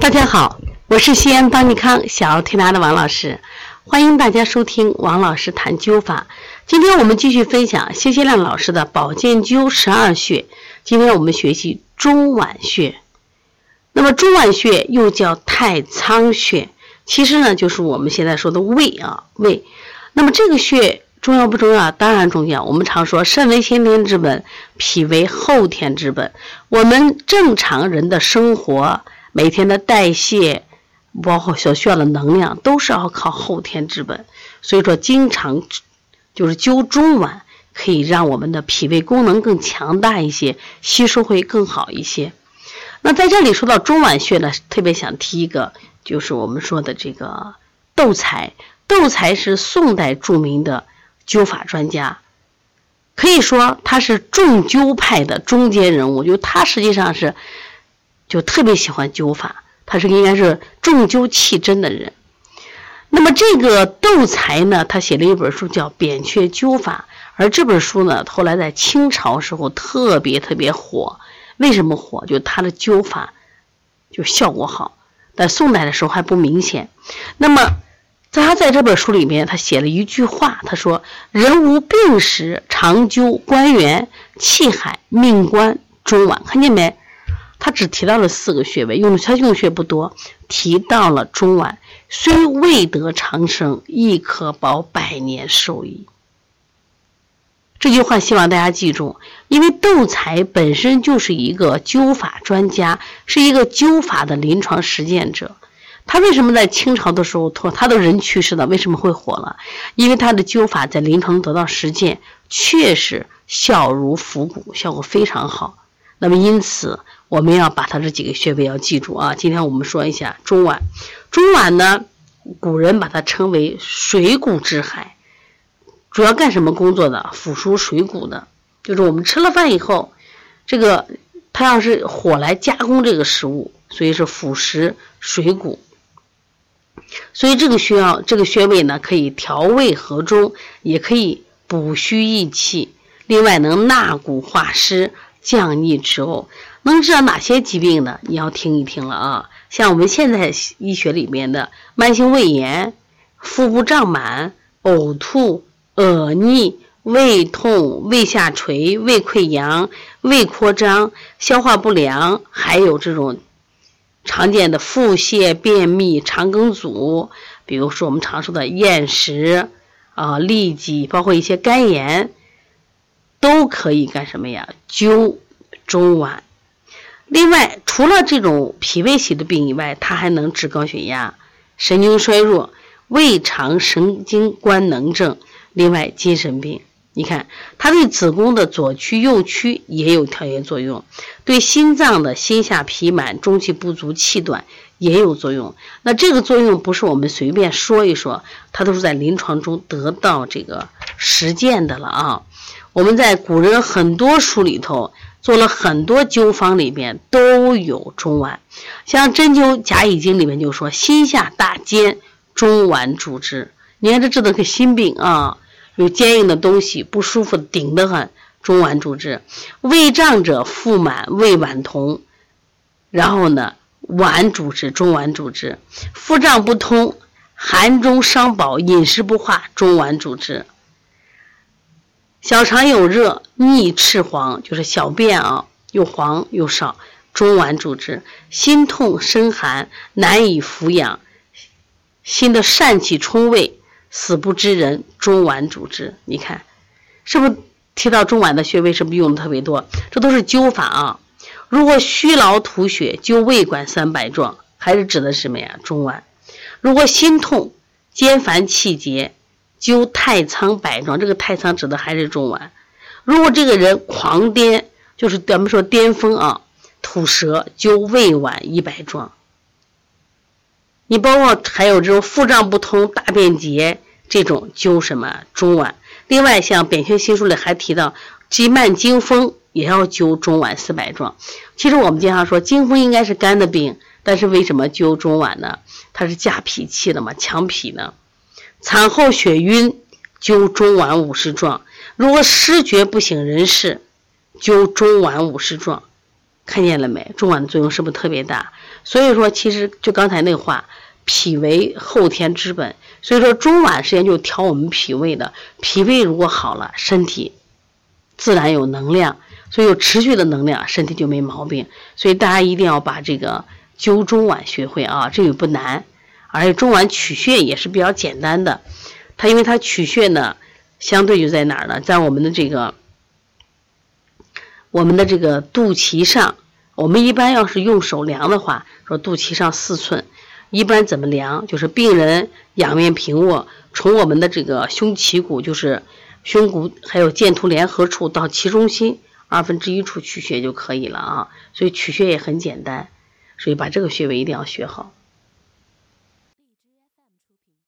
大家好，我是西安邦尼康小儿推拿的王老师，欢迎大家收听王老师谈灸法。今天我们继续分享谢谢亮老师的保健灸十二穴。今天我们学习中脘穴。那么中脘穴又叫太仓穴，其实呢就是我们现在说的胃啊胃。那么这个穴重要不重要？当然重要。我们常说肾为先天之本，脾为后天之本。我们正常人的生活。每天的代谢，包括所需要的能量，都是要靠后天之本。所以说，经常就是灸中脘，可以让我们的脾胃功能更强大一些，吸收会更好一些。那在这里说到中脘穴呢，特别想提一个，就是我们说的这个窦财。窦财是宋代著名的灸法专家，可以说他是重灸派的中间人物。就他实际上是。就特别喜欢灸法，他是应该是重灸气针的人。那么这个窦才呢，他写了一本书叫《扁鹊灸法》，而这本书呢，后来在清朝时候特别特别火。为什么火？就他的灸法就效果好，在宋代的时候还不明显。那么他在这本书里面，他写了一句话，他说：“人无病时，常灸关元、气海、命关、中脘。”看见没？他只提到了四个穴位，用他用穴不多，提到了中脘，虽未得长生，亦可保百年寿矣。这句话希望大家记住，因为窦才本身就是一个灸法专家，是一个灸法的临床实践者。他为什么在清朝的时候，他他的人去世了，为什么会火了？因为他的灸法在临床得到实践，确实效如桴鼓，效果非常好。那么因此。我们要把它这几个穴位要记住啊！今天我们说一下中脘。中脘呢，古人把它称为水谷之海，主要干什么工作的？腐熟水谷的，就是我们吃了饭以后，这个它要是火来加工这个食物，所以是腐蚀水谷。所以这个需要这个穴位呢，可以调胃和中，也可以补虚益气，另外能纳谷化湿。降逆止呕，能治哪些疾病呢？你要听一听了啊！像我们现在医学里面的慢性胃炎、腹部胀满、呕吐、恶逆、胃痛、胃下垂、胃溃疡、胃扩张、消化不良，还有这种常见的腹泻、便秘、肠梗阻，比如说我们常说的厌食啊、痢疾，包括一些肝炎。都可以干什么呀？灸中脘。另外，除了这种脾胃系的病以外，它还能治高血压、神经衰弱、胃肠神经官能症。另外，精神病，你看它对子宫的左区、右区也有调节作用，对心脏的心下脾满、中气不足、气短也有作用。那这个作用不是我们随便说一说，它都是在临床中得到这个实践的了啊。我们在古人很多书里头做了很多灸方，里面都有中脘。像《针灸甲乙经》里面就说：“心下大坚，中脘主之。”你看这治的个心病啊，有坚硬的东西不舒服，顶得很，中脘主之。胃胀者腹满，胃脘同，然后呢，脘主之，中脘主之。腹胀不通，寒中伤饱，饮食不化，中脘主之。小肠有热，逆赤黄，就是小便啊，又黄又少，中脘主之；心痛身寒，难以服养，心的疝气冲胃，死不知人，中脘主之。你看，是不是提到中脘的穴位，是不是用的特别多？这都是灸法啊。如果虚劳吐血，灸胃管三百壮，还是指的是什么呀？中脘。如果心痛、肩烦气结。灸太仓百壮，这个太仓指的还是中脘。如果这个人狂癫，就是咱们说癫疯啊，吐舌，灸胃脘一百壮。你包括还有这种腹胀不通、大便结这种，灸什么中脘。另外，像《扁鹊新书》里还提到，急慢惊风也要灸中脘四百壮。其实我们经常说，惊风应该是肝的病，但是为什么灸中脘呢？它是加脾气的嘛，强脾呢。产后血晕，灸中脘五十壮；如果失觉不省人事，灸中脘五十壮。看见了没？中脘的作用是不是特别大？所以说，其实就刚才那话，脾为后天之本。所以说，中脘实际上就调我们脾胃的。脾胃如果好了，身体自然有能量。所以有持续的能量，身体就没毛病。所以大家一定要把这个灸中脘学会啊，这个不难。而且中脘取穴也是比较简单的。它因为它取穴呢，相对就在哪儿呢？在我们的这个我们的这个肚脐上。我们一般要是用手量的话，说肚脐上四寸。一般怎么量？就是病人仰面平卧，从我们的这个胸脐骨，就是胸骨还有剑突联合处到脐中心。二分之一处取穴就可以了啊，所以取穴也很简单，所以把这个穴位一定要学好。